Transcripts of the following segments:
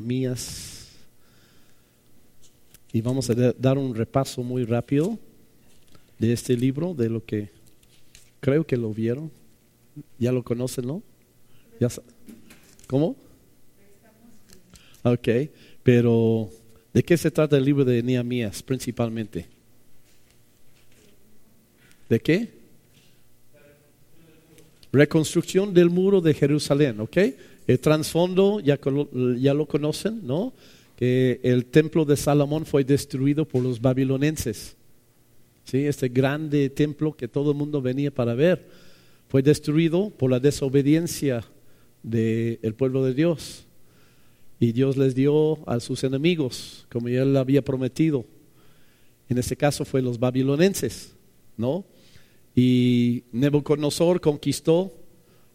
mías. Y vamos a dar un repaso muy rápido de este libro, de lo que creo que lo vieron. Ya lo conocen, ¿no? ¿Ya ¿Cómo? Ok, pero ¿de qué se trata el libro de Nehemías principalmente? ¿De qué? Reconstrucción del muro de Jerusalén, ¿ok? El trasfondo ya, ya lo conocen, ¿no? Que el templo de Salomón fue destruido por los babilonenses. ¿Sí? Este grande templo que todo el mundo venía para ver fue destruido por la desobediencia del pueblo de Dios. Y Dios les dio a sus enemigos, como él había prometido. En este caso fue los babilonenses, ¿no? Y Nebuchadnezzar conquistó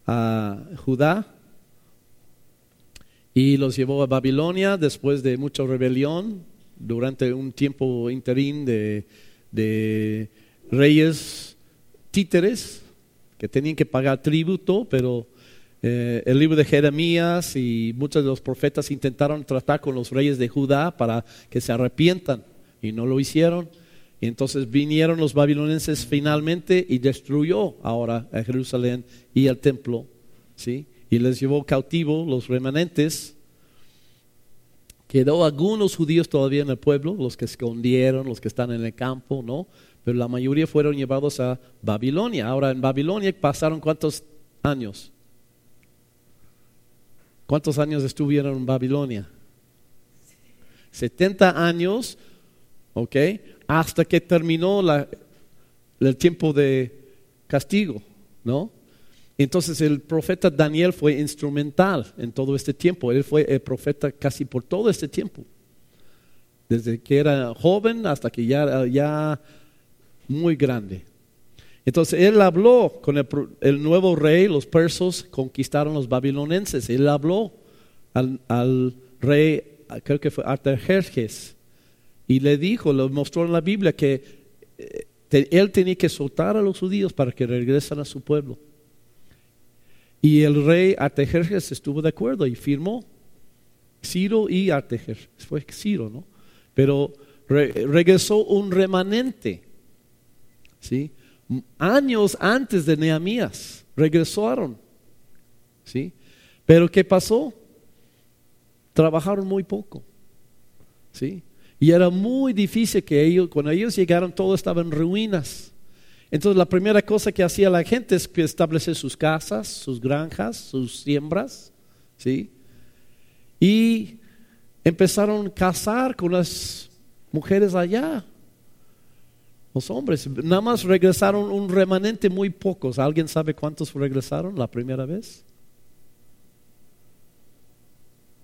a Judá y los llevó a Babilonia después de mucha rebelión, durante un tiempo interín de, reyes títeres que tenían que pagar tributo, pero eh, el libro de Jeremías y muchos de los profetas intentaron tratar con los reyes de Judá para que se arrepientan y no lo hicieron. Y entonces vinieron los babilonenses finalmente y destruyó ahora a Jerusalén y el templo, ¿sí? Y les llevó cautivo los remanentes. Quedó algunos judíos todavía en el pueblo, los que escondieron, los que están en el campo, ¿no? Pero la mayoría fueron llevados a Babilonia. Ahora en Babilonia pasaron cuántos años? ¿Cuántos años estuvieron en Babilonia? 70 años, ¿ok? hasta que terminó el tiempo de castigo, ¿no? Entonces el profeta Daniel fue instrumental en todo este tiempo. Él fue el profeta casi por todo este tiempo. Desde que era joven hasta que ya ya muy grande. Entonces él habló con el, nuevo rey, los persos conquistaron los babilonenses. Él habló al, rey, creo que fue Artajerjes, y le dijo, lo mostró en la Biblia, que eh, él tenía que soltar a los judíos para que regresen a su pueblo. Y el rey Artajerjes estuvo de acuerdo y firmó. Ciro y Artajerjes, fue Ciro, ¿no? Pero regresó un remanente, ¿sí? Años antes de Nehemías, regresaron, ¿sí? Pero ¿qué pasó? Trabajaron muy poco, ¿sí? Y era muy difícil que ellos, cuando ellos llegaron, todo estaba en ruinas. Entonces la primera cosa que hacía la gente es que establecer sus casas, sus granjas, sus siembras, ¿sí? Y empezaron a casar con las mujeres allá. Los hombres, nada más regresaron un remanente muy pocos. ¿Alguien sabe cuántos regresaron la primera vez?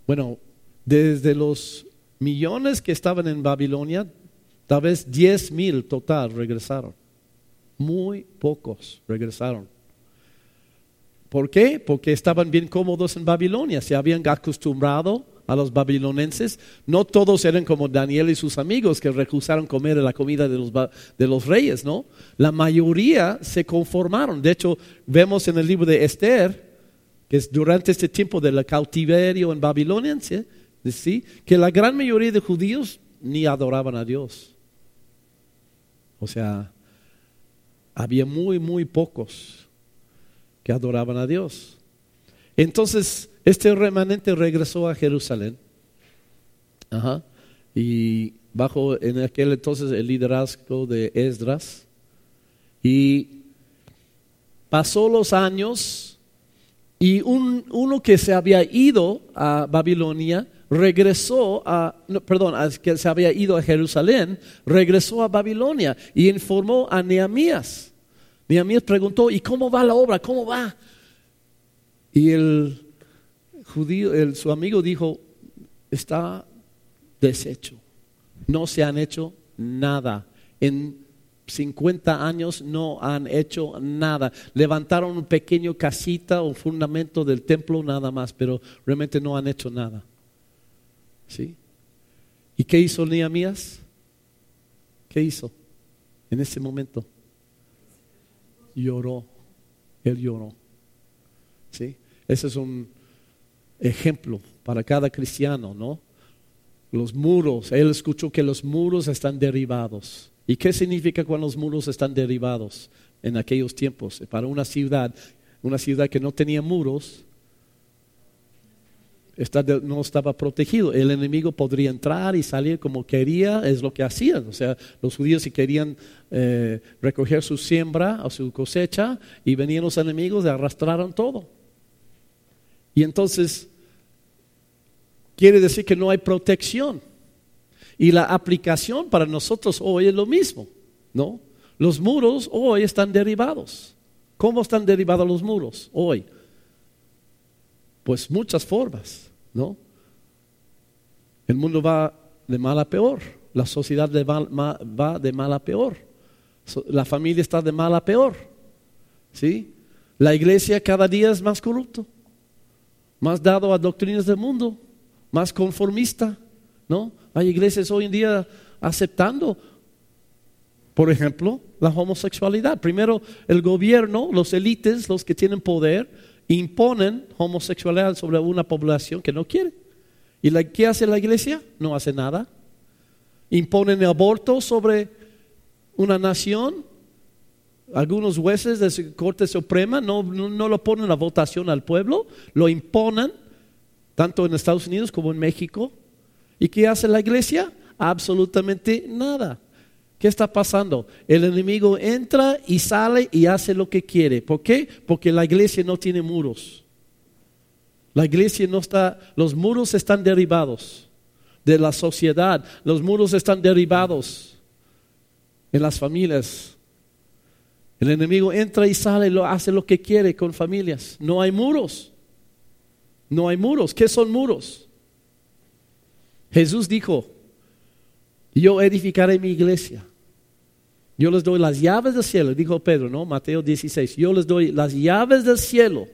Bueno, desde los millones que estaban en Babilonia, tal vez 10 mil total regresaron. Muy pocos regresaron. ¿Por qué? Porque estaban bien cómodos en Babilonia, se habían acostumbrado a los babilonenses. No todos eran como Daniel y sus amigos que rehusaron comer la comida de los, de los reyes, ¿no? La mayoría se conformaron. De hecho, vemos en el libro de Esther, que es durante este tiempo del cautiverio en Babilonia, ¿sí? que la gran mayoría de judíos ni adoraban a Dios. O sea, había muy, muy pocos que adoraban a Dios. Entonces, este remanente regresó a Jerusalén. Y bajo en aquel entonces el liderazgo de Esdras. Y pasó los años y un, uno que se había ido a Babilonia regresó a, perdón, que se había ido a Jerusalén, regresó a Babilonia y informó a Nehemías. Nehemías preguntó, ¿y cómo va la obra? ¿Cómo va? Y el judío, su amigo dijo, está deshecho. No se han hecho nada. En 50 años no han hecho nada. Levantaron un pequeño casita, un fundamento del templo nada más, pero realmente no han hecho nada. ¿Sí? ¿Y qué hizo Nehemías? ¿Qué hizo en ese momento? Lloró. Él lloró. ¿Sí? Ese es un ejemplo para cada cristiano, ¿no? Los muros, él escuchó que los muros están derribados. ¿Y qué significa cuando los muros están derribados en aquellos tiempos? Para una ciudad, una ciudad que no tenía muros, no estaba protegido. El enemigo podría entrar y salir como quería, es lo que hacían. O sea, los judíos si querían eh, recoger su siembra o su cosecha y venían los enemigos y arrastraron todo. Y entonces, quiere decir que no hay protección. Y la aplicación para nosotros hoy es lo mismo, ¿no? Los muros hoy están derribados. ¿Cómo están derribados los muros hoy? Pues muchas formas, ¿no? El mundo va de mal a peor, la sociedad va de mal a peor, la familia está de mal a peor, ¿sí? La iglesia cada día es más corrupto, más dado a doctrinas del mundo, más conformista, ¿no? Hay iglesias hoy en día aceptando, por ejemplo, la homosexualidad. Primero, el gobierno, los élites, los que tienen poder, imponen homosexualidad sobre una población que no quiere. ¿Y la, qué hace la iglesia? No hace nada. Imponen aborto sobre una nación. Algunos jueces de la Corte Suprema no, no, lo ponen a votación al pueblo, lo imponen, tanto en Estados Unidos como en México. ¿Y qué hace la iglesia? Absolutamente nada. ¿Qué está pasando? El enemigo entra y sale y hace lo que quiere. ¿Por qué? Porque la iglesia no tiene muros. La iglesia no está, los muros están derribados de la sociedad, los muros están derribados en las familias. El enemigo entra y sale, lo, hace lo que quiere con familias. No hay muros. No hay muros. ¿Qué son muros? Jesús dijo, yo edificaré mi iglesia yo les doy las llaves del cielo, dijo Pedro, ¿no? Mateo 16. Yo les doy las llaves del cielo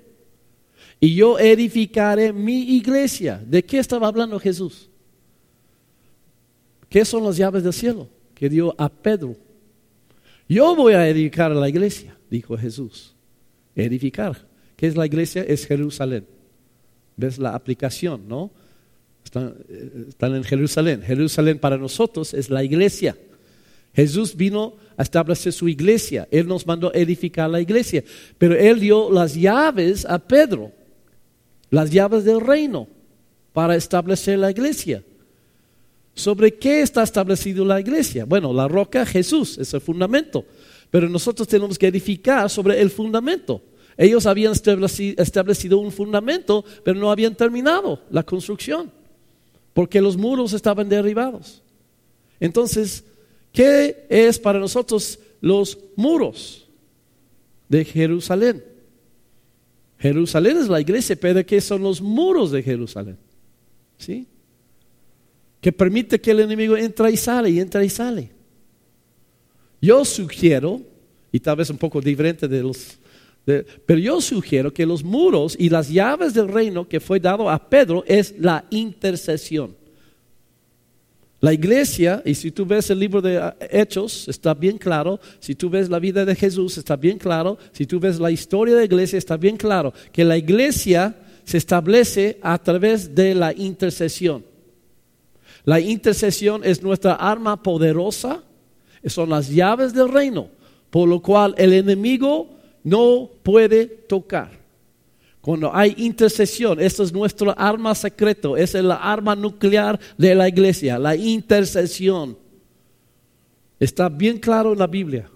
y yo edificaré mi iglesia. ¿De qué estaba hablando Jesús? ¿Qué son las llaves del cielo? Que dio a Pedro. Yo voy a edificar la iglesia, dijo Jesús. Edificar. ¿Qué es la iglesia? Es Jerusalén. ¿Ves la aplicación, no? Están, eh, están en Jerusalén. Jerusalén para nosotros es la iglesia. Jesús vino a establecer su iglesia. Él nos mandó edificar la iglesia. Pero Él dio las llaves a Pedro, las llaves del reino, para establecer la iglesia. ¿Sobre qué está establecido la iglesia? Bueno, la roca Jesús es el fundamento. Pero nosotros tenemos que edificar sobre el fundamento. Ellos habían establecido un fundamento, pero no habían terminado la construcción, porque los muros estaban derribados. Entonces, ¿Qué es para nosotros los muros de Jerusalén? Jerusalén es la iglesia, pero ¿qué son los muros de Jerusalén? ¿Sí? Que permite que el enemigo entre y sale y entra y sale. Yo sugiero, y tal vez un poco diferente de los, pero yo sugiero que los muros y las llaves del reino que fue dado a Pedro es la intercesión. La iglesia, y si tú ves el libro de ah, Hechos, está bien claro, si tú ves la vida de Jesús, está bien claro, si tú ves la historia de la iglesia, está bien claro, que la iglesia se establece a través de la intercesión. La intercesión es nuestra arma poderosa, son las llaves del reino, por lo cual el enemigo no puede tocar. Cuando hay intercesión, esa es nuestro arma secreto, es la arma nuclear de la iglesia, la intercesión. Está bien claro en la Biblia.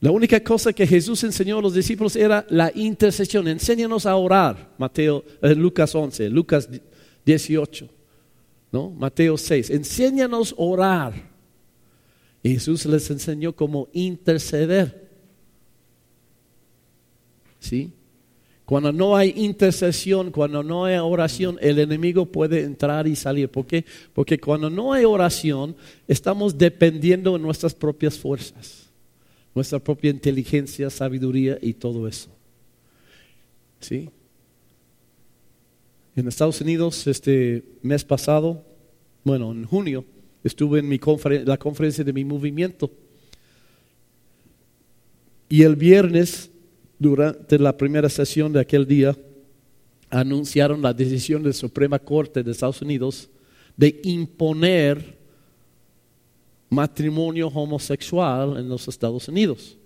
La única cosa que Jesús enseñó a los discípulos era la intercesión. Enséñanos a orar. Mateo, eh, Lucas 11, Lucas 18, ¿no? Mateo 6. Enséñanos a orar. Jesús les enseñó cómo interceder. ¿Sí? Cuando no hay intercesión, cuando no hay oración, el enemigo puede entrar y salir. ¿Por qué? Porque cuando no hay oración, estamos dependiendo de nuestras propias fuerzas, nuestra propia inteligencia, sabiduría y todo eso. ¿Sí? En Estados Unidos, este mes pasado, bueno, en junio, estuve en mi la conferencia de mi movimiento. Y el viernes durante la primera sesión de aquel día, anunciaron la decisión de la Suprema Corte de Estados Unidos de imponer matrimonio homosexual en los Estados Unidos.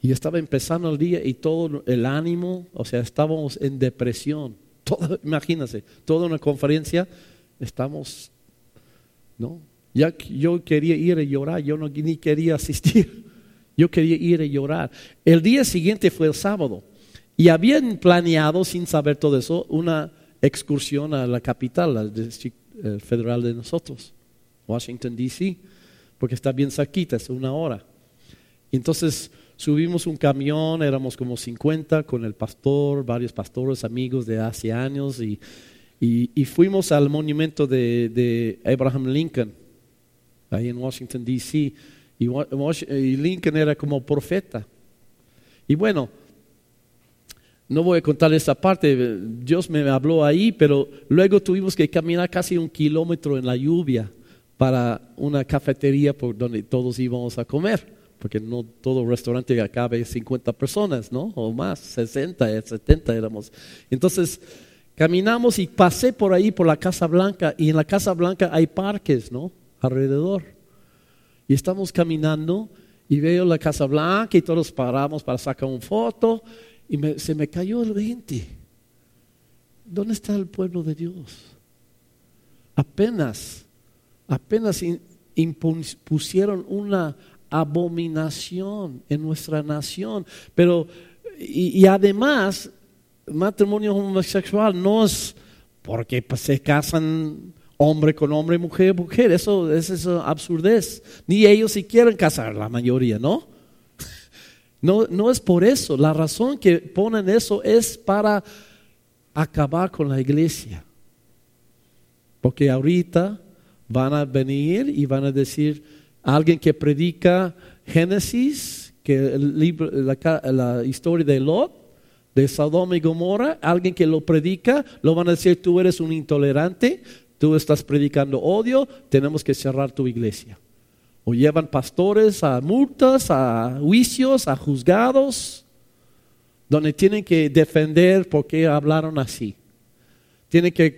Y estaba empezando el día y todo el ánimo, o sea, estábamos en depresión. Todo, imagínense, toda una conferencia, estamos, ¿no? Ya, yo quería ir a llorar, yo no, ni quería asistir. Yo quería ir a llorar. El día siguiente fue el sábado. Y habían planeado, sin saber todo eso, una excursión a la capital, la eh, federal de nosotros, Washington, D.C., porque está bien cerquita, es una hora. Entonces subimos un camión, éramos como 50 con el pastor, varios pastores amigos de hace años, y, fuimos al monumento de Abraham Lincoln, ahí en Washington, D.C., y, Lincoln era como profeta. Y bueno, no voy a contar esa parte, Dios me habló ahí, pero luego tuvimos que caminar casi un kilómetro en la lluvia para una cafetería por donde todos íbamos a comer, porque no todo restaurante acabe 50 personas, ¿no? O más, 60, 70 éramos. Entonces, caminamos y pasé por ahí, por la Casa Blanca, y en la Casa Blanca hay parques, ¿no? Alrededor. Y estamos caminando y veo la Casa Blanca y todos paramos para sacar una foto y se me cayó el 20. ¿Dónde está el pueblo de Dios? Apenas, apenas impusieron una abominación en nuestra nación. Pero, y, y además, matrimonio homosexual no es porque pues, se casan hombre con hombre, mujer, mujer. Eso, es absurdez. Ni ellos si quieren casar, la mayoría, ¿no? ¿no? No es por eso. La razón que ponen eso es para acabar con la iglesia. Porque ahorita van a venir y van a decir, alguien que predica Génesis, que el libro, la, la historia de Lot, de Sodoma y Gomorra, alguien que lo predica, lo van a decir, tú eres un intolerante, tú estás predicando odio, tenemos que cerrar tu iglesia. O llevan pastores a multas, a juicios, a juzgados, donde tienen que defender por qué hablaron así. Tienen que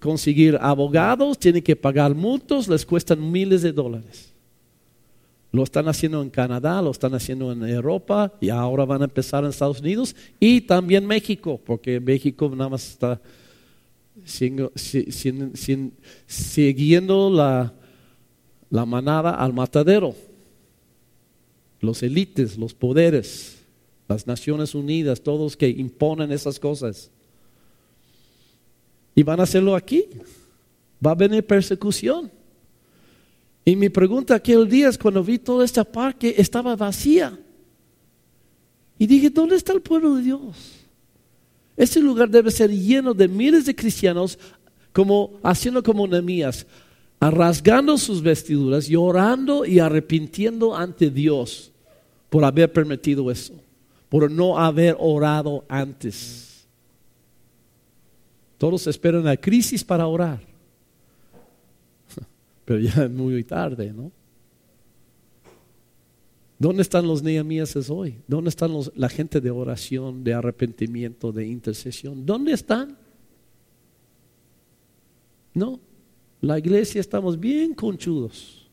conseguir abogados, tienen que pagar multos, les cuestan miles de dólares. Lo están haciendo en Canadá, lo están haciendo en Europa y ahora van a empezar en Estados Unidos y también México, porque México nada más está siguiendo la, la manada al matadero. Los élites, los poderes, las Naciones Unidas, todos que imponen esas cosas. Y van a hacerlo aquí. Va a venir persecución. Y mi pregunta aquel día es cuando vi toda esta parque estaba vacía. Y dije, ¿dónde está el pueblo de Dios? Este lugar debe ser lleno de miles de cristianos como haciendo como Nehemías, rasgando sus vestiduras, llorando y arrepintiendo ante Dios por haber permitido eso, por no haber orado antes. Todos esperan la crisis para orar, pero ya es muy tarde, ¿no? ¿Dónde están los Nehemías hoy? ¿Dónde están la gente de oración, de arrepentimiento, de intercesión? ¿Dónde están? No, la iglesia estamos bien conchudos,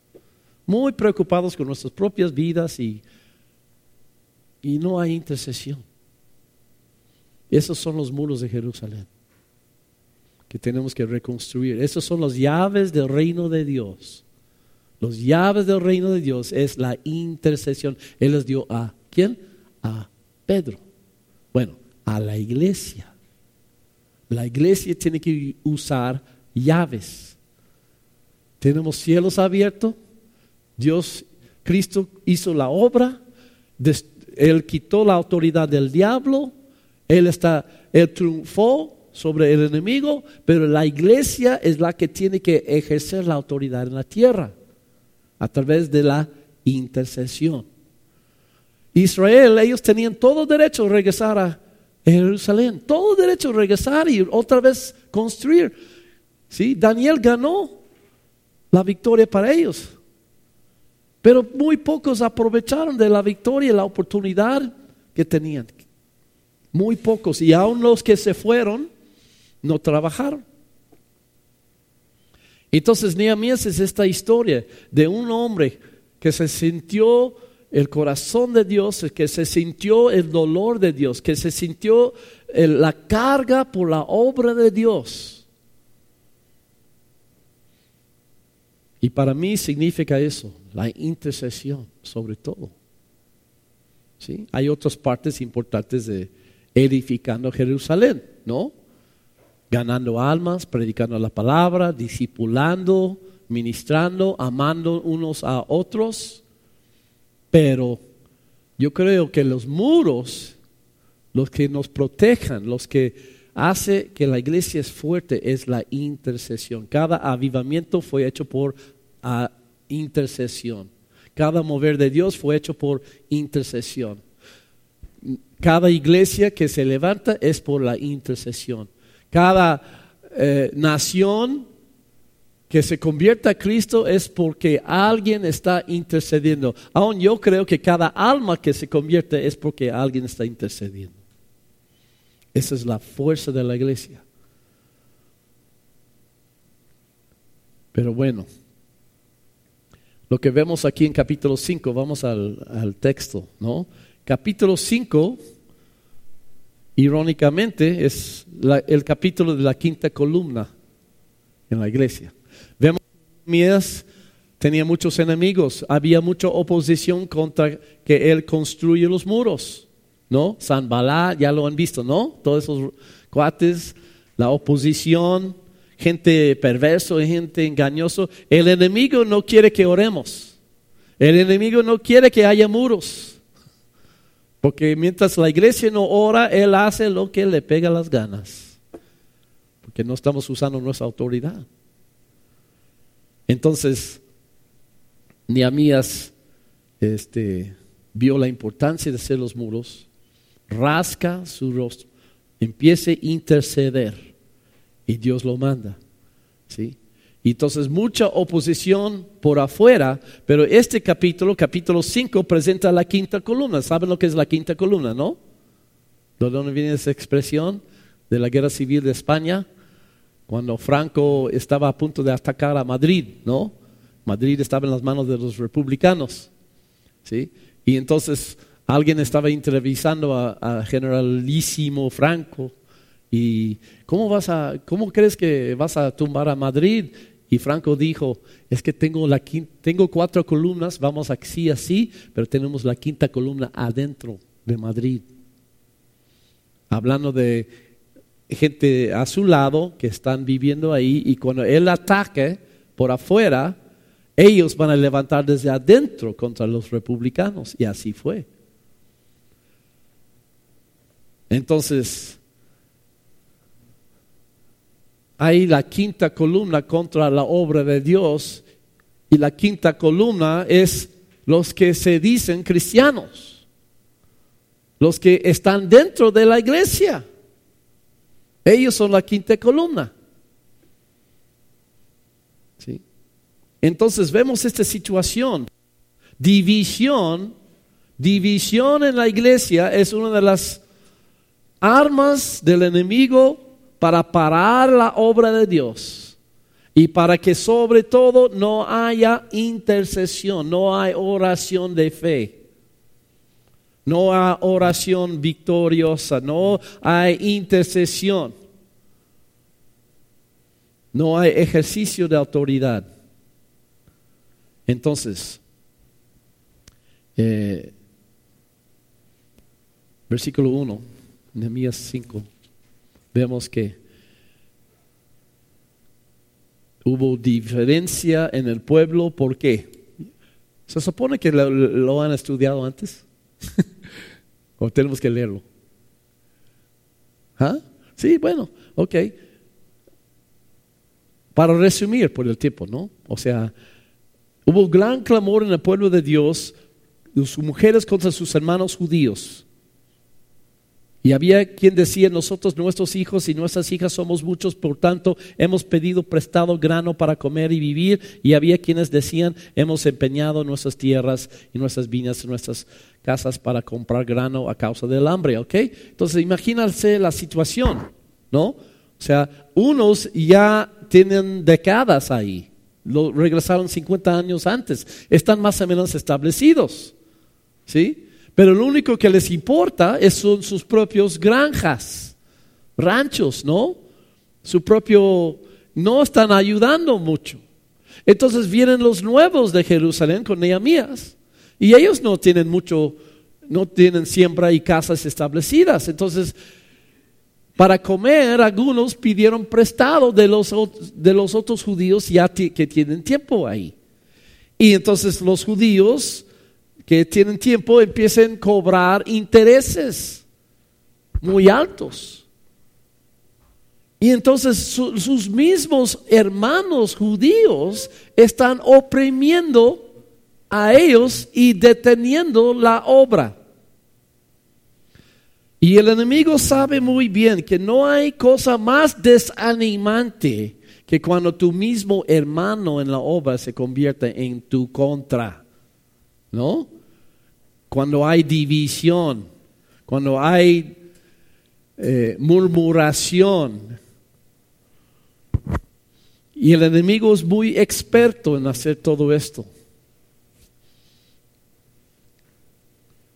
muy preocupados con nuestras propias vidas y, y no hay intercesión. Esos son los muros de Jerusalén que tenemos que reconstruir. Esos son las llaves del reino de Dios los llaves del reino de Dios es la intercesión. Él les dio a quién? A Pedro. Bueno, a la iglesia. La iglesia tiene que usar llaves. Tenemos cielos abiertos. Dios, Cristo hizo la obra. Él quitó la autoridad del diablo. Él está, él triunfó sobre el enemigo, pero la iglesia es la que tiene que ejercer la autoridad en la tierra a través de la intercesión. Israel, ellos tenían todo derecho a regresar a Jerusalén, todo derecho a regresar y otra vez construir. ¿Sí? Daniel ganó la victoria para ellos. Pero muy pocos aprovecharon de la victoria y la oportunidad que tenían. muy pocos. Y aún los que se fueron, no trabajaron. Entonces Nehemías es esta historia de un hombre que se sintió el corazón de Dios, que se sintió el dolor de Dios, que se sintió la carga por la obra de Dios. Y para mí significa eso, la intercesión sobre todo. ¿Sí? Hay otras partes importantes de edificando Jerusalén, ¿no? Ganando almas, predicando la palabra, discipulando, ministrando, amando unos a otros. Pero yo creo que los muros, los que nos protejan, los que hace que la iglesia es fuerte, es la intercesión. Cada avivamiento fue hecho por ah, intercesión. Cada mover de Dios fue hecho por intercesión. Cada iglesia que se levanta es por la intercesión. Cada eh, nación que se convierta a Cristo es porque alguien está intercediendo. Aún yo creo que cada alma que se convierte es porque alguien está intercediendo. Esa es la fuerza de la iglesia. Pero bueno, lo que vemos aquí en capítulo 5, vamos al, al texto, ¿no? Capítulo 5, irónicamente, es el capítulo de la quinta columna en la iglesia. Vemos que Mías tenía muchos enemigos, había mucha oposición contra que él construye los muros, ¿no? San Balá, ya lo han visto, ¿no? Todos esos cuates, la oposición, gente perverso, gente engañoso. El enemigo no quiere que oremos. El enemigo no quiere que haya muros. Porque mientras la iglesia no ora, él hace lo que le pega las ganas. Porque no estamos usando nuestra autoridad. Entonces, Nehemías este, vio la importancia de hacer los muros, rasca su rostro, empiece a interceder y Dios lo manda. ¿sí? Y entonces mucha oposición por afuera, pero este capítulo, capítulo 5, presenta la quinta columna. ¿Saben lo que es la quinta columna, no? ¿De dónde viene esa expresión? De la guerra civil de España cuando Franco estaba a punto de atacar a Madrid, ¿no? Madrid estaba en las manos de los republicanos, ¿sí? Y entonces alguien estaba entrevistando a, generalísimo Franco y ¿cómo vas a, cómo crees que vas a tumbar a Madrid? Y Franco dijo, es que tengo, la tengo cuatro columnas, vamos así, así, pero tenemos la quinta columna adentro de Madrid. Hablando de gente a su lado que están viviendo ahí y cuando él ataque por afuera, ellos van a levantar desde adentro contra los republicanos. Y así fue. Entonces, hay la quinta columna contra la obra de Dios y la quinta columna es los que se dicen cristianos, los que están dentro de la iglesia. Ellos son la quinta columna. ¿Sí? Entonces vemos esta situación. División, división en la iglesia es una de las armas del enemigo para parar la obra de Dios y para que sobre todo no haya intercesión, no hay oración de fe. No hay oración victoriosa, no hay intercesión, no hay ejercicio de autoridad. Entonces, eh, versículo 1, Nehemías 5, vemos que hubo diferencia en el pueblo, ¿por qué? Se supone que lo han estudiado antes. o tenemos que leerlo. ¿Ah? Sí, bueno, ok. Para resumir por el tiempo, ¿no? O sea, hubo gran clamor en el pueblo de Dios de sus mujeres contra sus hermanos judíos. Y había quien decía, nosotros, nuestros hijos y nuestras hijas somos muchos, por tanto hemos pedido prestado grano para comer y vivir. Y había quienes decían, hemos empeñado nuestras tierras y nuestras viñas y nuestras casas para comprar grano a causa del hambre, ¿ok? Entonces imagínense la situación, ¿no? O sea, unos ya tienen décadas ahí, lo regresaron 50 años antes, están más o menos establecidos, ¿sí? Pero lo único que les importa es son sus propios granjas, ranchos, ¿no? Su propio, no están ayudando mucho. Entonces vienen los nuevos de Jerusalén con Nehemías y ellos no tienen mucho, no tienen siembra y casas establecidas. Entonces, para comer, algunos pidieron prestado de los, de los otros judíos ya que tienen tiempo ahí. Y entonces los judíos que tienen tiempo empiecen a cobrar intereses muy altos. Y entonces sus mismos hermanos judíos están oprimiendo a ellos y deteniendo la obra. Y el enemigo sabe muy bien que no hay cosa más desanimante que cuando tu mismo hermano en la obra se convierte en tu contra. ¿No? Cuando hay división, cuando hay eh, murmuración. Y el enemigo es muy experto en hacer todo esto.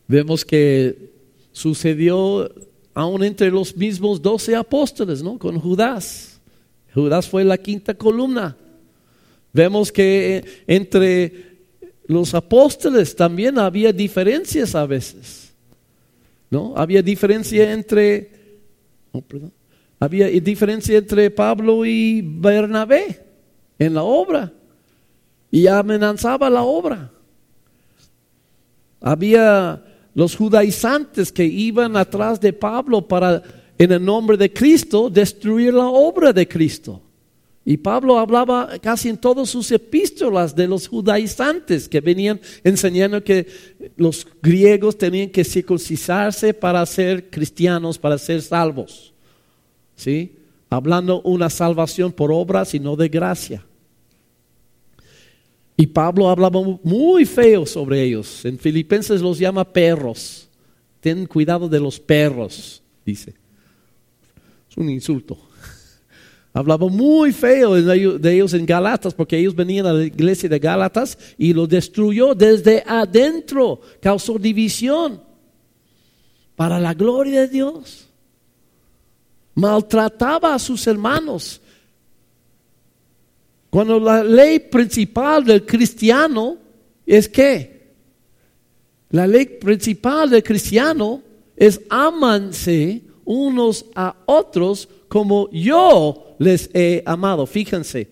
Vemos que sucedió aún entre los mismos doce apóstoles, ¿no? Con Judas. Judas fue la quinta columna. Vemos que entre los apóstoles también había diferencias a veces. ¿No? Había diferencia entre había diferencia entre Pablo y Bernabé en la obra y amenazaba la obra. Había los judaizantes que iban atrás de Pablo para en el nombre de Cristo destruir la obra de Cristo. Y Pablo hablaba casi en todas sus epístolas de los judaizantes que venían enseñando que los griegos tenían que circuncisarse para ser cristianos, para ser salvos. ¿Sí? Hablando una salvación por obras y no de gracia. Y Pablo hablaba muy feo sobre ellos. En Filipenses los llama perros. Ten cuidado de los perros, dice. Es un insulto. Hablaba muy feo de ellos en Galatas, porque ellos venían a la iglesia de Galatas y lo destruyó desde adentro, causó división para la gloria de Dios. Maltrataba a sus hermanos. Cuando la ley principal del cristiano es que la ley principal del cristiano es amanse unos a otros como yo les he amado. Fíjense,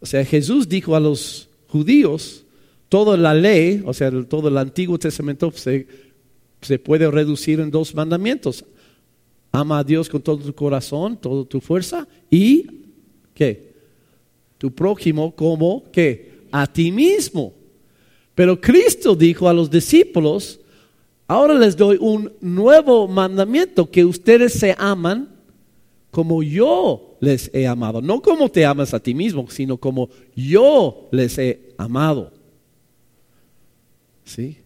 o sea, Jesús dijo a los judíos, toda la ley, o sea, todo el Antiguo Testamento se, se puede reducir en dos mandamientos. Ama a Dios con todo tu corazón, toda tu fuerza y, ¿qué? Tu prójimo como, ¿qué? A ti mismo. Pero Cristo dijo a los discípulos, ahora les doy un nuevo mandamiento, que ustedes se aman como yo les he amado. No como te amas a ti mismo, sino como yo les he amado. ¿Sí?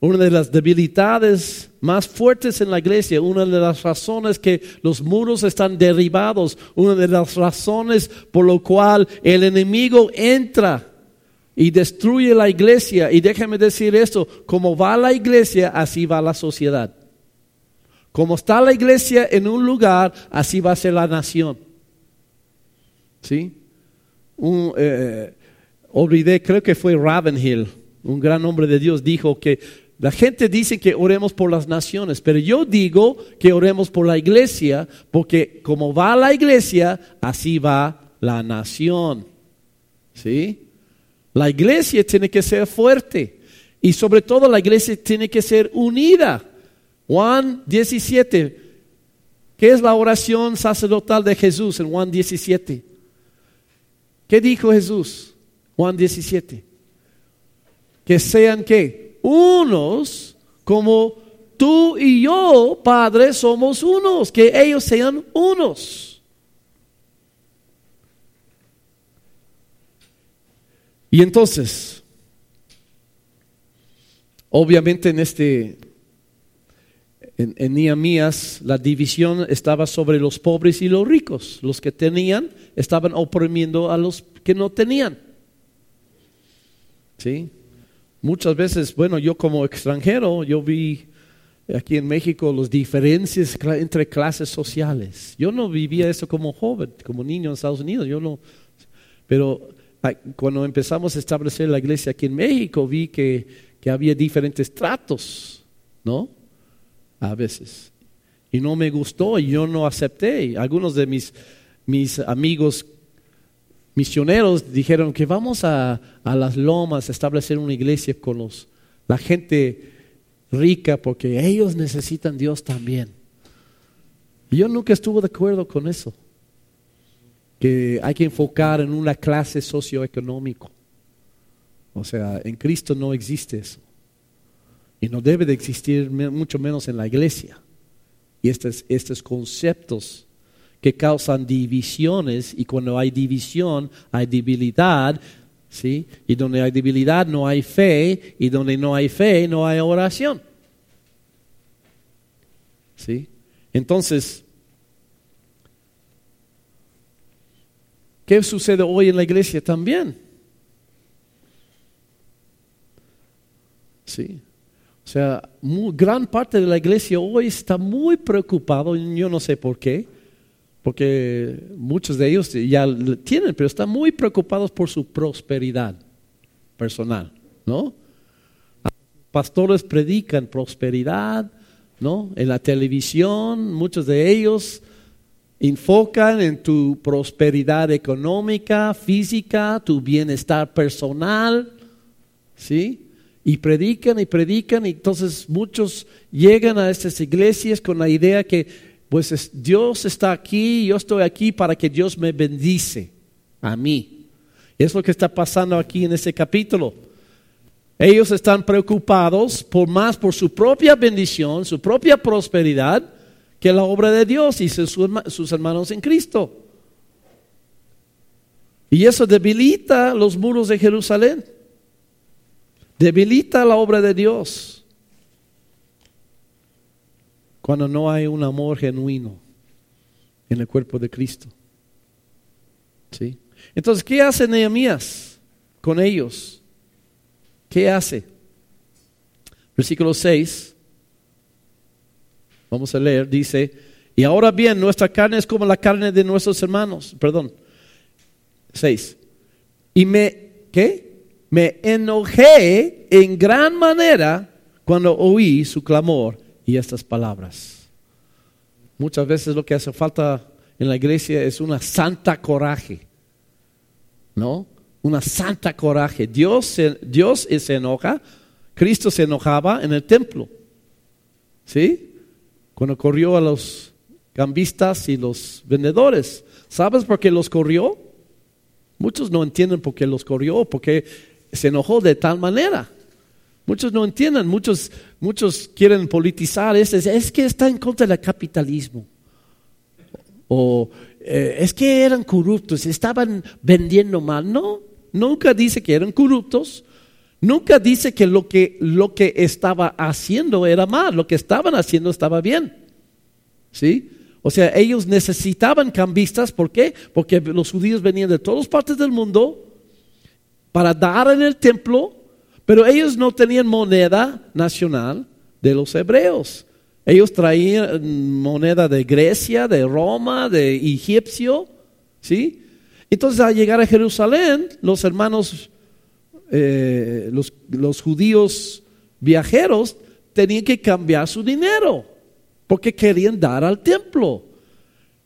Una de las debilidades más fuertes en la iglesia, una de las razones que los muros están derribados, una de las razones por lo cual el enemigo entra y destruye la iglesia. Y déjame decir esto, como va la iglesia, así va la sociedad. Como está la iglesia en un lugar, así va a ser la nación. ¿Sí? Un, eh, olvidé, creo que fue Ravenhill, un gran hombre de Dios, dijo que la gente dice que oremos por las naciones, pero yo digo que oremos por la iglesia, porque como va la iglesia, así va la nación. ¿Sí? La iglesia tiene que ser fuerte y sobre todo la iglesia tiene que ser unida. Juan 17. ¿Qué es la oración sacerdotal de Jesús en Juan 17? ¿Qué dijo Jesús? Juan 17. Que sean que unos como tú y yo, Padre, somos unos, que ellos sean unos. Y entonces, obviamente en este, en, en Nehemías, la división estaba sobre los pobres y los ricos. Los que tenían estaban oprimiendo a los que no tenían. ¿Sí? Muchas veces, bueno, yo como extranjero, yo vi aquí en México las diferencias entre clases sociales. Yo no vivía eso como joven, como niño en Estados Unidos, yo no. Pero cuando empezamos a establecer la iglesia aquí en México, vi que, que había diferentes tratos, ¿no? A veces. Y no me gustó y yo no acepté. Algunos de mis, mis amigos misioneros dijeron que vamos a, a las lomas a establecer una iglesia con los, la gente rica porque ellos necesitan Dios también. Yo nunca estuve de acuerdo con eso, que hay que enfocar en una clase socioeconómica. O sea, en Cristo no existe eso. Y no debe de existir mucho menos en la iglesia. Y estos, estos conceptos que causan divisiones y cuando hay división hay debilidad, ¿sí? Y donde hay debilidad no hay fe y donde no hay fe no hay oración. ¿Sí? Entonces, ¿qué sucede hoy en la iglesia también? Sí. O sea, gran parte de la iglesia hoy está muy preocupado, yo no sé por qué, porque muchos de ellos ya tienen, pero están muy preocupados por su prosperidad personal, ¿no? Pastores predican prosperidad, ¿no? En la televisión, muchos de ellos enfocan en tu prosperidad económica, física, tu bienestar personal, ¿sí? Y predican y predican, y entonces muchos llegan a estas iglesias con la idea que pues Dios está aquí, yo estoy aquí para que Dios me bendice a mí. Es lo que está pasando aquí en este capítulo. Ellos están preocupados por más por su propia bendición, su propia prosperidad, que la obra de Dios y sus hermanos en Cristo. Y eso debilita los muros de Jerusalén. Debilita la obra de Dios cuando no hay un amor genuino en el cuerpo de Cristo. ¿Sí? Entonces, ¿qué hace Nehemías con ellos? ¿Qué hace? Versículo 6, vamos a leer, dice, y ahora bien, nuestra carne es como la carne de nuestros hermanos, perdón, 6, y me, ¿qué? Me enojé en gran manera cuando oí su clamor y estas palabras. Muchas veces lo que hace falta en la iglesia es una santa coraje, ¿no? Una santa coraje. Dios Dios se enoja, Cristo se enojaba en el templo, ¿sí? Cuando corrió a los cambistas y los vendedores. ¿Sabes por qué los corrió? Muchos no entienden por qué los corrió, porque se enojó de tal manera. Muchos no entienden, muchos, muchos quieren politizar, es, es, que está en contra del capitalismo. O eh, es que eran corruptos, estaban vendiendo mal. No, nunca dice que eran corruptos, nunca dice que lo que, lo que estaba haciendo era mal, lo que estaban haciendo estaba bien. ¿Sí? O sea, ellos necesitaban cambistas, ¿por qué? Porque los judíos venían de todas partes del mundo para dar en el templo pero ellos no tenían moneda nacional de los hebreos. Ellos traían moneda de Grecia, de Roma, de Egipcio, ¿sí? Entonces al llegar a Jerusalén, los hermanos, eh, los, los judíos viajeros tenían que cambiar su dinero porque querían dar al templo.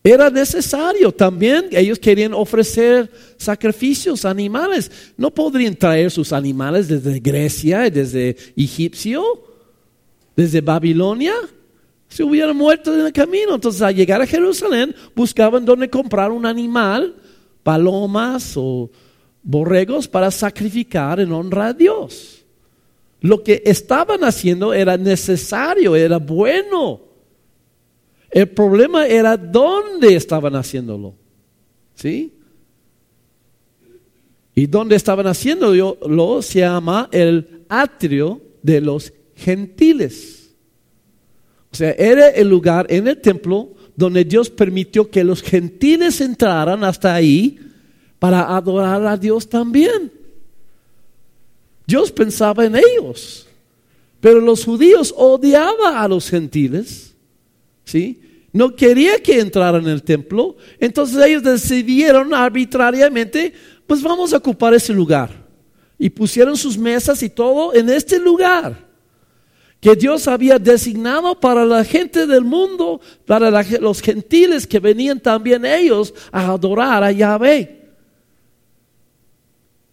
Era necesario también, ellos querían ofrecer sacrificios, animales. No podrían traer sus animales desde Grecia, desde Egipcio, desde Babilonia. Se hubieran muerto en el camino. Entonces, al llegar a Jerusalén, buscaban dónde comprar un animal, palomas o borregos, para sacrificar en honra a Dios. lo que estaban haciendo era necesario, era bueno. El problema era dónde estaban haciéndolo. ¿Sí? Y dónde estaban haciéndolo se llama el atrio de los gentiles. O sea, era el lugar en el templo donde Dios permitió que los gentiles entraran hasta ahí para adorar a Dios también. Dios pensaba en ellos, pero los judíos odiaban a los gentiles, ¿sí? No quería que entraran en el templo, entonces ellos decidieron arbitrariamente, pues vamos a ocupar ese lugar. Y pusieron sus mesas y todo en este lugar que Dios había designado para la gente del mundo, para los gentiles que venían también ellos a adorar a Yahvé.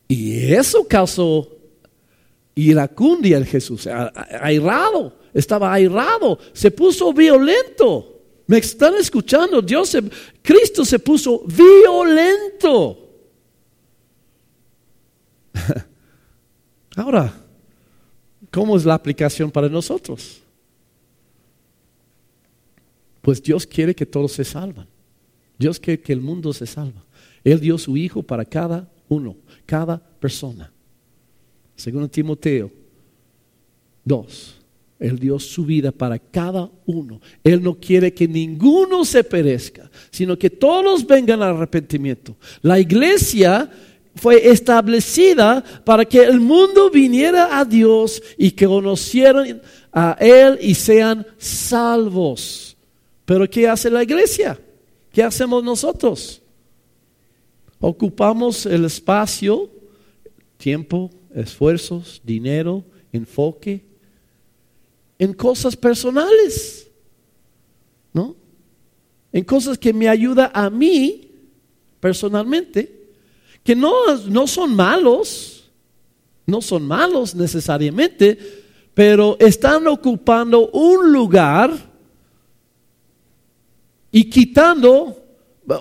Y eso causó iracundia en Jesús, airado, estaba airado, se puso violento. ¿Me están escuchando? Dios, Cristo se puso violento. Ahora, ¿Cómo es la aplicación para nosotros? Pues Dios quiere que todos se salvan. Dios quiere que el mundo se salva. Él dio su Hijo para cada uno, cada persona. Según Timoteo 2, Él dio su vida para cada uno. Él no quiere que ninguno se perezca, sino que todos vengan al arrepentimiento. La iglesia fue establecida para que el mundo viniera a Dios y que conocieran a Él y sean salvos. Pero ¿qué hace la iglesia? ¿Qué hacemos nosotros? Ocupamos el espacio, tiempo, esfuerzos, dinero, enfoque en cosas personales, ¿no? En cosas que me ayuda a mí personalmente que no, no son malos, no son malos necesariamente, pero están ocupando un lugar y quitando,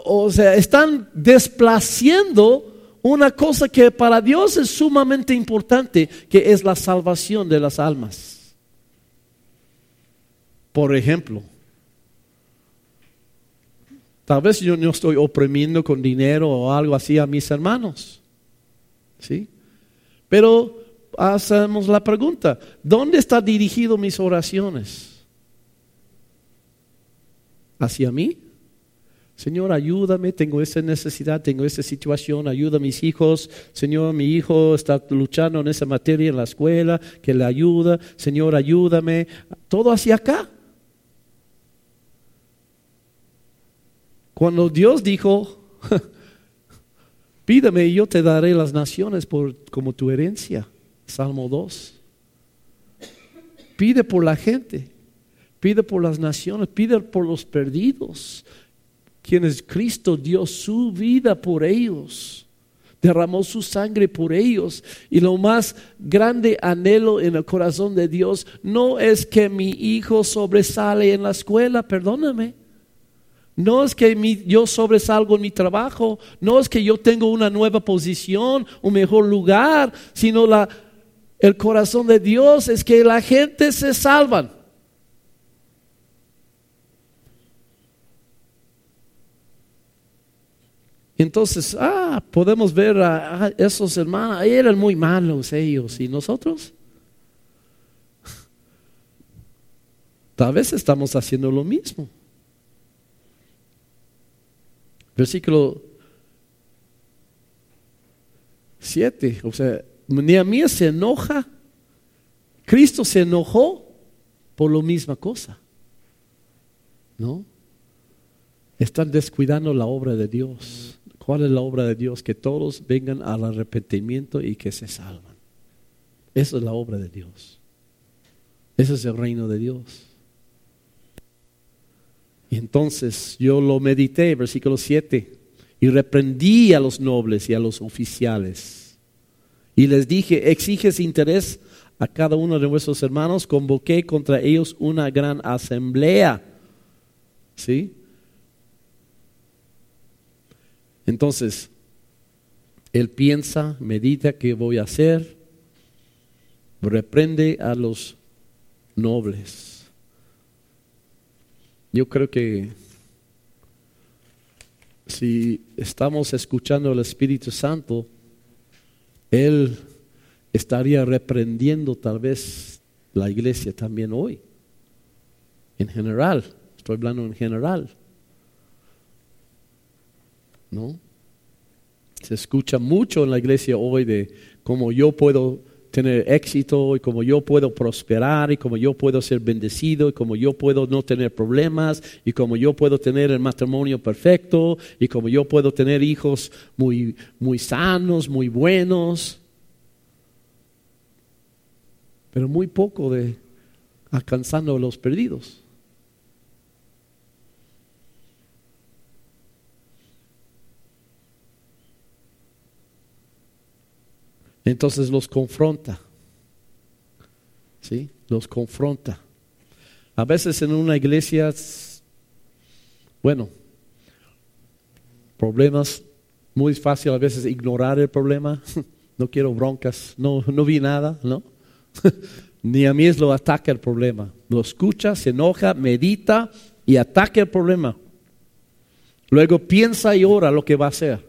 o sea, están desplaciendo una cosa que para Dios es sumamente importante, que es la salvación de las almas. Por ejemplo, Tal vez yo no estoy oprimiendo con dinero o algo así a mis hermanos. ¿Sí? Pero hacemos la pregunta, ¿dónde están dirigidas mis oraciones? ¿Hacia mí? Señor, ayúdame, tengo esa necesidad, tengo esa situación, ayuda a mis hijos. Señor, mi hijo está luchando en esa materia en la escuela, que le ayuda. Señor, ayúdame. Todo hacia acá. Cuando Dios dijo, pídame y yo te daré las naciones por, como tu herencia, Salmo 2. Pide por la gente, pide por las naciones, pide por los perdidos, quienes Cristo dio su vida por ellos derramó su sangre por ellos. Y lo más grande anhelo en el corazón de Dios no es que mi hijo sobresale en la escuela, perdóname. No es que yo sobresalgo en mi trabajo, no es que yo tengo una nueva posición, un mejor lugar, sino la, el corazón de Dios es que la gente se salvan. Entonces, ah, podemos ver a, esos hermanos, eran muy malos ellos, ¿y nosotros? Tal vez estamos haciendo lo mismo. Versículo 7. O sea, Nehemías se enoja. Cristo se enojó por la misma cosa. ¿No? Están descuidando la obra de Dios. ¿Cuál es la obra de Dios? Que todos vengan al arrepentimiento y que se salvan. Esa es la obra de Dios. Ese es el reino de Dios. Y entonces yo lo medité, versículo 7, y reprendí a los nobles y a los oficiales. Y les dije, exiges interés a cada uno de vuestros hermanos, convoqué contra ellos una gran asamblea. ¿Sí? Entonces, él piensa, medita qué voy a hacer. reprende a los nobles. Yo creo que si estamos escuchando al Espíritu Santo, Él estaría reprendiendo tal vez la iglesia también hoy. En general, estoy hablando en general. ¿No? Se escucha mucho en la iglesia hoy de cómo yo puedo tener éxito y cómo yo puedo prosperar y cómo yo puedo ser bendecido y cómo yo puedo no tener problemas y cómo yo puedo tener el matrimonio perfecto y cómo yo puedo tener hijos muy, muy sanos, muy buenos. Pero muy poco de alcanzando a los perdidos. Entonces los confronta. ¿Sí? Los confronta. A veces en una iglesia, bueno, problemas, muy fácil a veces ignorar el problema. No quiero broncas, no, no vi nada, ¿no? Ni a mí es lo ataca el problema. Lo escucha, se enoja, medita y ataca el problema. Luego piensa y ora lo que va a hacer.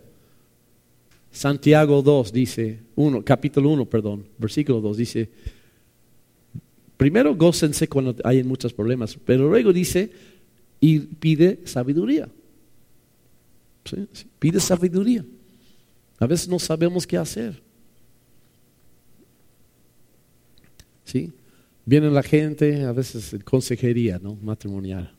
Santiago 2 dice, uno, capítulo 1, perdón, versículo 2 dice, primero gócense cuando hay muchos problemas, pero luego dice, y pide sabiduría. Pide sabiduría. A veces no sabemos qué hacer. ¿Sí? Viene la gente, a veces consejería, ¿no? Matrimonial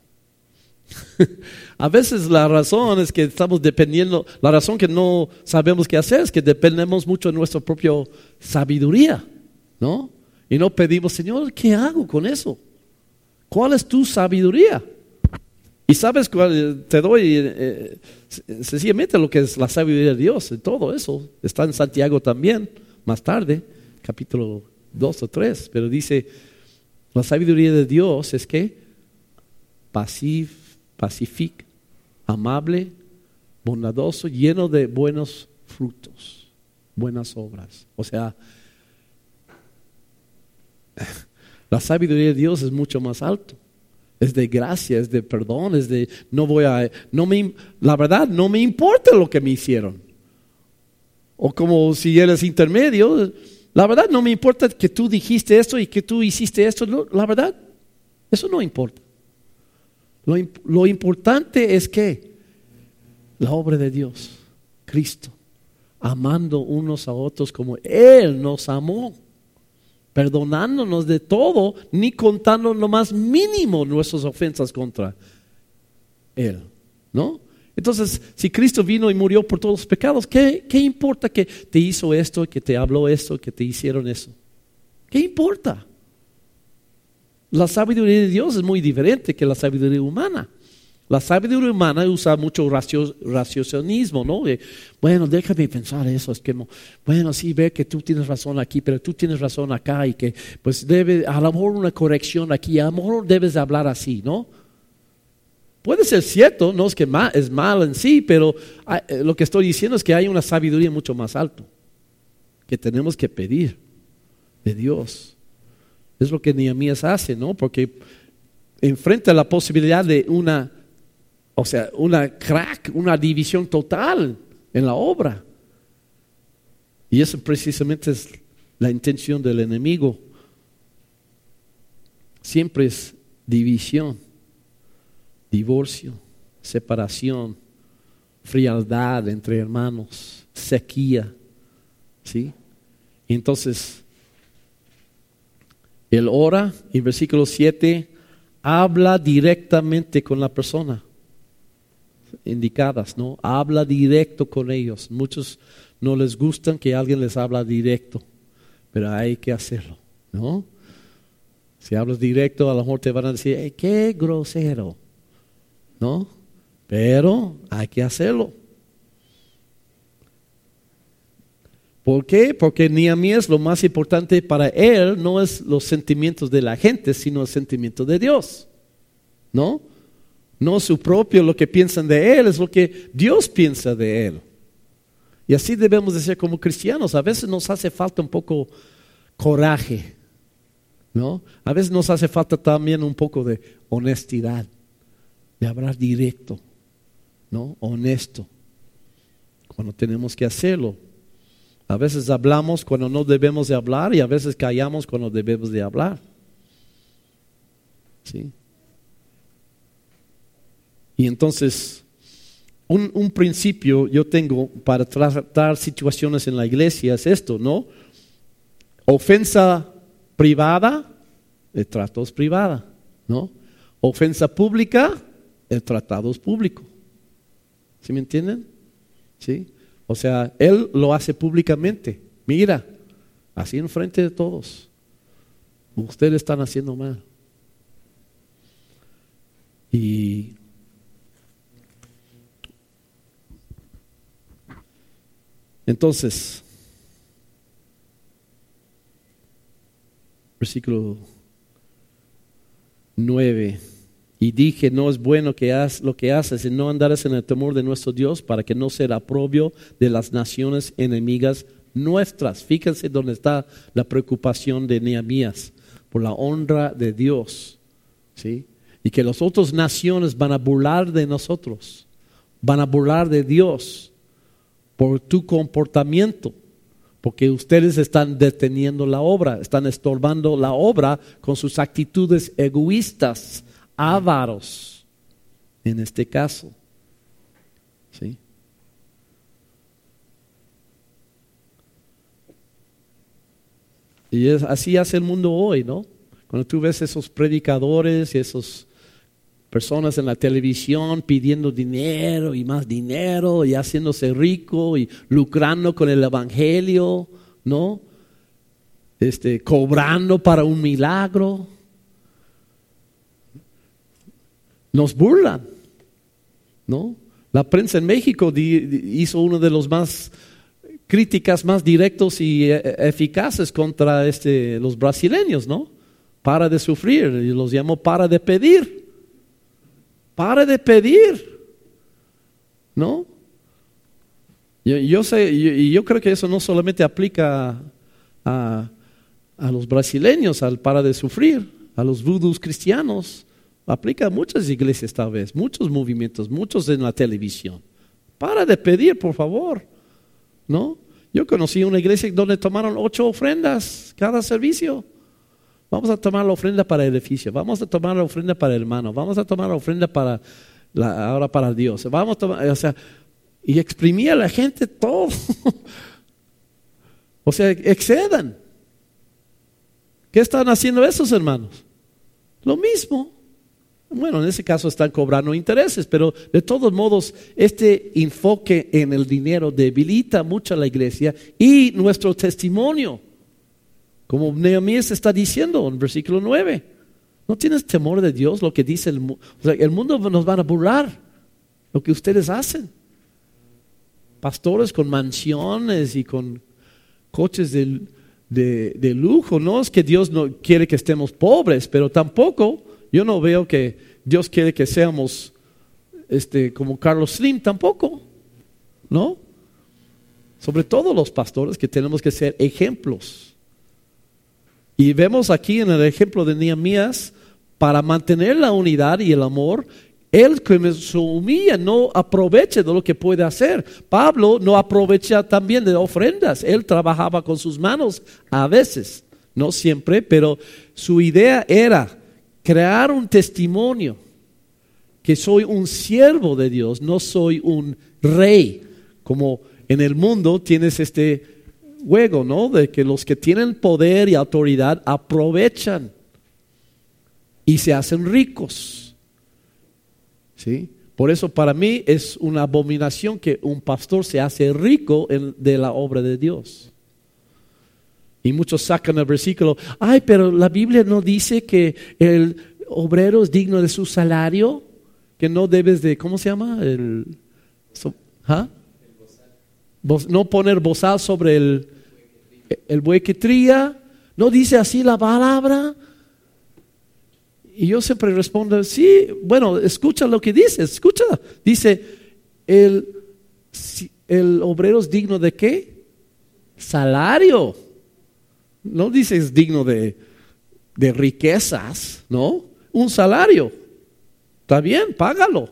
A veces la razón es que estamos dependiendo, la razón que no sabemos qué hacer es que dependemos mucho de nuestra propia sabiduría, ¿no? Y no pedimos, Señor, ¿qué hago con eso? ¿Cuál es tu sabiduría? Y sabes cuál te doy eh, sencillamente lo que es la sabiduría de Dios, todo eso está en Santiago también, más tarde, capítulo 2 o 3, pero dice, la sabiduría de Dios es que pasivo pacífico, amable, bondadoso, lleno de buenos frutos, buenas obras. O sea, la sabiduría de Dios es mucho más alto. Es de gracia, es de perdón, es de no voy a no me la verdad no me importa lo que me hicieron. O como si eres intermedio, la verdad no me importa que tú dijiste esto y que tú hiciste esto, la verdad eso no importa. Lo, importante es que la obra de Dios, Cristo, amando unos a otros como Él nos amó, perdonándonos de todo, ni contando lo más mínimo nuestras ofensas contra Él. ¿No? Entonces, si Cristo vino y murió por todos los pecados, ¿qué, ¿qué, importa que te hizo esto, que te habló esto, que te hicieron eso? ¿Qué importa? La sabiduría de Dios es muy diferente que la sabiduría humana. La sabiduría humana usa mucho raciocinio, ¿no? bueno, déjame pensar eso, es que, bueno, sí, ve que tú tienes razón aquí, pero tú tienes razón acá y que, pues, debe, a lo una corrección aquí, a lo debes hablar así, ¿no? Puede ser cierto, no es que es mal en sí, pero eh, lo que estoy diciendo es que hay una sabiduría mucho más alta que tenemos que pedir de Dios. Es lo que Nehemías hace, ¿no? Porque enfrenta la posibilidad de una, o sea, una crack, una división total en la obra. Y eso precisamente es la intención del enemigo. Siempre es división, divorcio, separación, frialdad entre hermanos, sequía. ¿Sí? Y entonces él ora y versículo 7 habla directamente con la persona indicadas, ¿no? Habla directo con ellos. Muchos no les gustan que alguien les habla directo, pero hay que hacerlo, ¿no? Si hablas directo, a lo mejor te van a decir, qué grosero. ¿no? Pero hay que hacerlo. ¿Por qué? Porque ni a mí es lo más importante para él, no es los sentimientos de la gente, sino el sentimiento de Dios. ¿No? No su propio, lo que piensan de él, es lo que Dios piensa de él. Y así debemos de ser como cristianos. A veces nos hace falta un poco coraje, ¿no? A veces nos hace falta también un poco de honestidad, de hablar directo, ¿no? Honesto, cuando tenemos que hacerlo. A veces hablamos cuando no debemos de hablar y a veces callamos cuando debemos de hablar. ¿Sí? Y entonces un, principio yo tengo para tratar situaciones en la iglesia es esto, ¿no? Ofensa privada, el trato es privada, ¿no? Ofensa pública, el tratado es público. ¿Sí me entienden? ¿Sí? O sea, él lo hace públicamente. Mira, así en frente de todos. Ustedes están haciendo mal. Y Entonces, versículo 9. Y dije, no es bueno que haz lo que haces y no andarás en el temor de nuestro Dios para que no sea aprobio de las naciones enemigas nuestras. Fíjense dónde está la preocupación de Nehemías por la honra de Dios. ¿sí? Y que las otras naciones van a burlar de nosotros, van a burlar de Dios por tu comportamiento, porque ustedes están deteniendo la obra, están estorbando la obra con sus actitudes egoístas, ávaros, en este caso. ¿Sí? Y es, así hace el mundo hoy, ¿no? Cuando tú ves esos predicadores y esos personas en la televisión pidiendo dinero y más dinero y haciéndose rico y lucrando con el evangelio, ¿no? Este, cobrando para un milagro. Nos burlan, ¿no? La prensa en México hizo uno de los más críticas más directos y e, e, eficaces contra este, los brasileños, ¿no? Para de sufrir, y los llamó para de pedir. Pare de pedir. ¿No? Yo, sé, y yo, creo que eso no solamente aplica a, los brasileños, al para de sufrir, a los vudus cristianos, aplica muchas iglesias tal vez, muchos movimientos, muchos en la televisión. Para de pedir, por favor. ¿No? Yo conocí una iglesia donde tomaron ocho ofrendas cada servicio. Vamos a tomar la ofrenda para el edificio, vamos a tomar la ofrenda para el hermano, vamos a tomar la ofrenda para la, ahora para Dios. Vamos a tomar, o sea, y exprimía a la gente todo. o sea, excedan. ¿Qué están haciendo esos hermanos? Lo mismo. Bueno, en ese caso están cobrando intereses, pero de todos modos, este enfoque en el dinero debilita mucho la iglesia y nuestro testimonio. Como Nehemías está diciendo en versículo 9. ¿No tienes temor de Dios lo que dice el mundo? Sea, el mundo nos va a burlar lo que ustedes hacen. Pastores con mansiones y con coches de, de, lujo. No es que Dios no quiere que estemos pobres, pero tampoco yo no veo que Dios quiere que seamos este, como Carlos Slim, tampoco. ¿No? Sobre todo los pastores que tenemos que ser ejemplos y vemos aquí en el ejemplo de Nehemías, para mantener la unidad y el amor, él que se humilla no aprovecha de lo que puede hacer. Pablo no aprovecha también de ofrendas. Él trabajaba con sus manos a veces, no siempre, pero su idea era crear un testimonio que soy un siervo de Dios, no soy un rey. Como en el mundo tienes este juego, ¿no? De que los que tienen poder y autoridad aprovechan y se hacen ricos. ¿Sí? Por eso para mí es una abominación que un pastor se hace rico de la obra de Dios. Y muchos sacan el versículo, ay, pero la Biblia no dice que el obrero es digno de su salario, que no debes de, ¿cómo se llama? El, ¿ah? No poner bozal sobre el, el buey que tría. ¿No dice así la palabra? Y yo siempre respondo, sí, bueno, escucha lo que dice, escucha. Dice, el, el obrero es digno de qué? Salario. No dice es digno de, de riquezas, ¿no? Un salario. Está bien, págalo.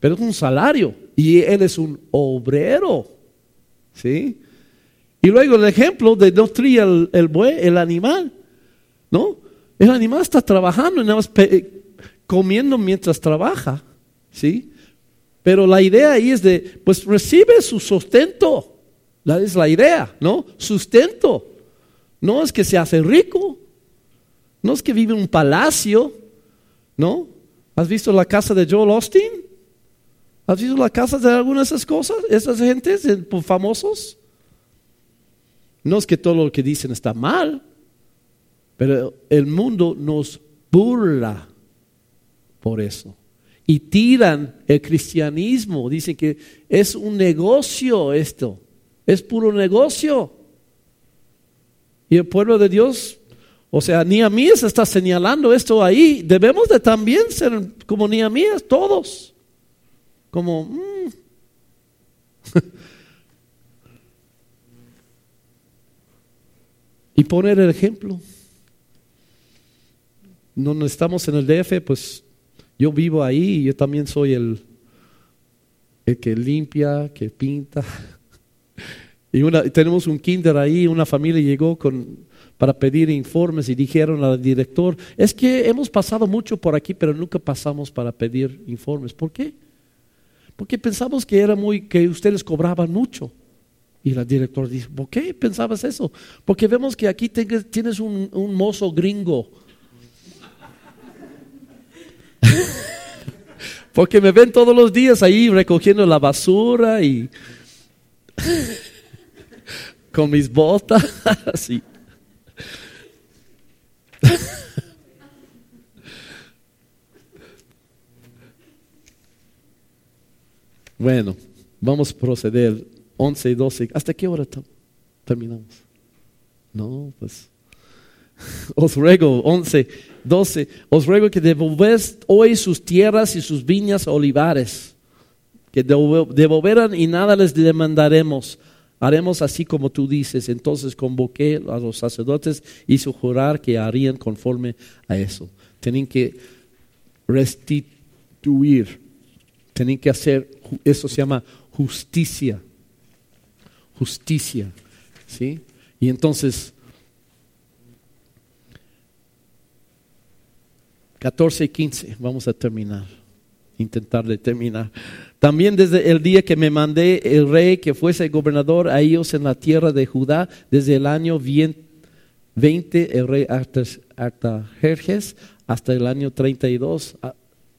Pero es un salario. Y él es un obrero. ¿Sí? Y luego el ejemplo de no tría el, el buey, el animal. ¿No? El animal está trabajando y nada más comiendo mientras trabaja. ¿Sí? Pero la idea ahí es de, pues recibe su sustento. La, es la idea, ¿no? Sustento. No es que se hace rico. No es que vive en un palacio. ¿No? ¿Has visto la casa de Joel Austin? ¿Has visto la casa de algunas de esas cosas? Esas gentes famosos. No es que todo lo que dicen está mal. Pero el mundo nos burla por eso. Y tiran el cristianismo. Dicen que es un negocio esto. Es puro negocio. Y el pueblo de Dios, o sea, se está señalando esto ahí. Debemos de también ser como mí, todos. Como... Mm. y poner el ejemplo no estamos en el DF, pues yo vivo ahí y yo también soy el, el que limpia, que pinta. Y tenemos un kinder ahí, una familia llegó para pedir informes y dijeron al director, es que hemos pasado mucho por aquí, pero nunca pasamos para pedir informes. ¿Por qué? Porque pensamos que era muy, que ustedes cobraban mucho. Y el director dice, ¿por qué pensabas eso? Porque vemos que aquí tienes un mozo gringo Porque me ven todos los días ahí recogiendo la basura y con mis botas así. Bueno, vamos a proceder 11 y 12. ¿Hasta qué hora terminamos? No, pues os ruego, 11, 12, os ruego que devolvéis hoy sus tierras y sus viñas olivares, que devolverán y nada les demandaremos. Haremos así como tú dices. Entonces convoqué a los sacerdotes hizo jurar que harían conforme a eso. Tienen que restituir, tienen que hacer, eso se llama justicia. Justicia. ¿Sí? Y entonces 14 y 15, vamos a terminar, intentar de terminar. También desde el día que me mandé el rey que fuese gobernador a ellos en la tierra de Judá, desde el año 20, el rey Artajerjes, hasta el año 32,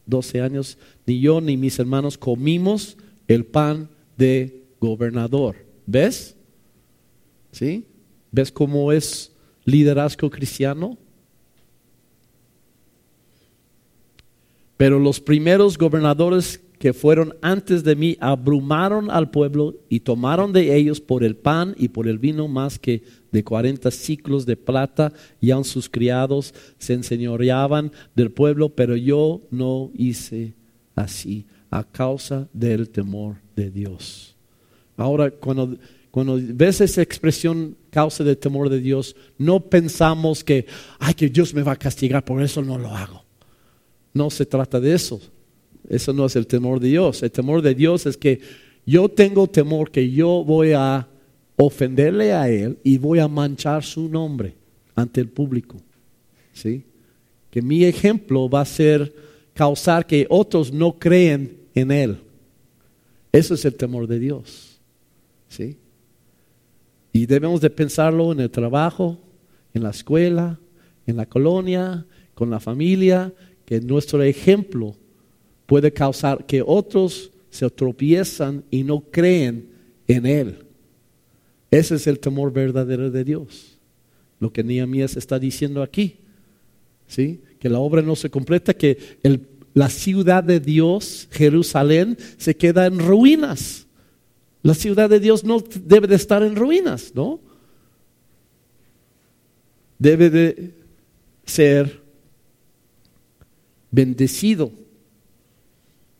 12 años, ni yo ni mis hermanos comimos el pan de gobernador. ¿Ves? ¿Sí? ¿Ves cómo es liderazgo cristiano? Pero los primeros gobernadores que fueron antes de mí abrumaron al pueblo y tomaron de ellos por el pan y por el vino más que de cuarenta ciclos de plata, y aun sus criados se enseñoreaban del pueblo, pero yo no hice así a causa del temor de Dios. Ahora, cuando, cuando ves esa expresión causa del temor de Dios, no pensamos que, ay, que Dios me va a castigar, por eso no lo hago. No se trata de eso. Eso no es el temor de Dios. El temor de Dios es que yo tengo temor que yo voy a ofenderle a Él y voy a manchar su nombre ante el público. ¿Sí? Que mi ejemplo va a ser causar que otros no creen en Él. Eso es el temor de Dios. ¿Sí? Y debemos de pensarlo en el trabajo, en la escuela, en la colonia, con la familia, que nuestro ejemplo puede causar que otros se tropiezan y no creen en Él. Ese es el temor verdadero de Dios. Lo que Nehemías está diciendo aquí. ¿Sí? Que la obra no se completa, que la ciudad de Dios, Jerusalén, se queda en ruinas. La ciudad de Dios no debe de estar en ruinas, ¿no? Debe de ser bendecido.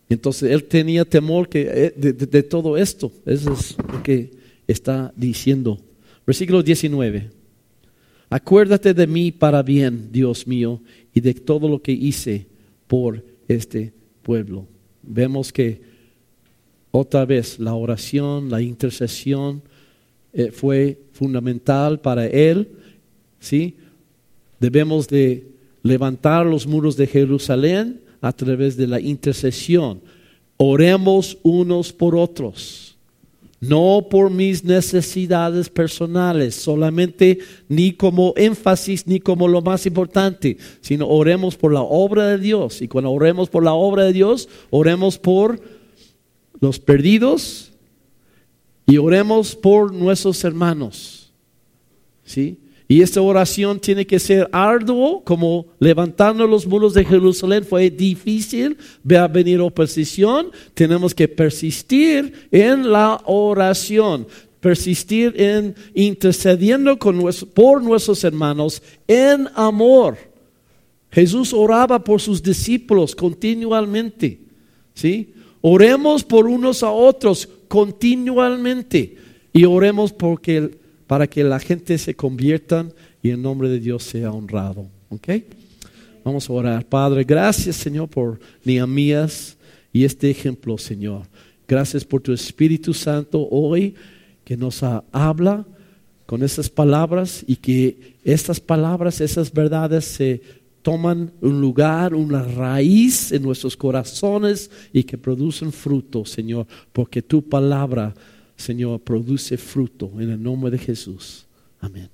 Entonces él tenía temor que, eh, de, todo esto. Eso es lo que está diciendo. Versículo 19. Acuérdate de mí para bien, Dios mío, y de todo lo que hice por este pueblo. Vemos que otra vez la oración, la intercesión eh, fue fundamental para él. ¿sí? Debemos de levantar los muros de Jerusalén a través de la intercesión. Oremos unos por otros, no por mis necesidades personales solamente, ni como énfasis, ni como lo más importante, sino oremos por la obra de Dios. Y cuando oremos por la obra de Dios, oremos por los perdidos y oremos por nuestros hermanos. ¿Sí? Y esta oración tiene que ser arduo, como levantando los muros de Jerusalén fue difícil, ve a venir oposición, tenemos que persistir en la oración, persistir en intercediendo por nuestros hermanos en amor. Jesús oraba por sus discípulos continuamente, ¿sí? Oremos por unos a otros continuamente y oremos porque para que la gente se conviertan y el nombre de Dios sea honrado. ¿Ok? Vamos a orar. Padre, gracias Señor por Nehemías y este ejemplo, Señor. Gracias por tu Espíritu Santo hoy que nos habla con esas palabras y que estas palabras, esas verdades se toman un lugar, una raíz en nuestros corazones y que producen fruto, Señor, porque tu palabra Señor, produce fruto en el nombre de Jesús. Amén.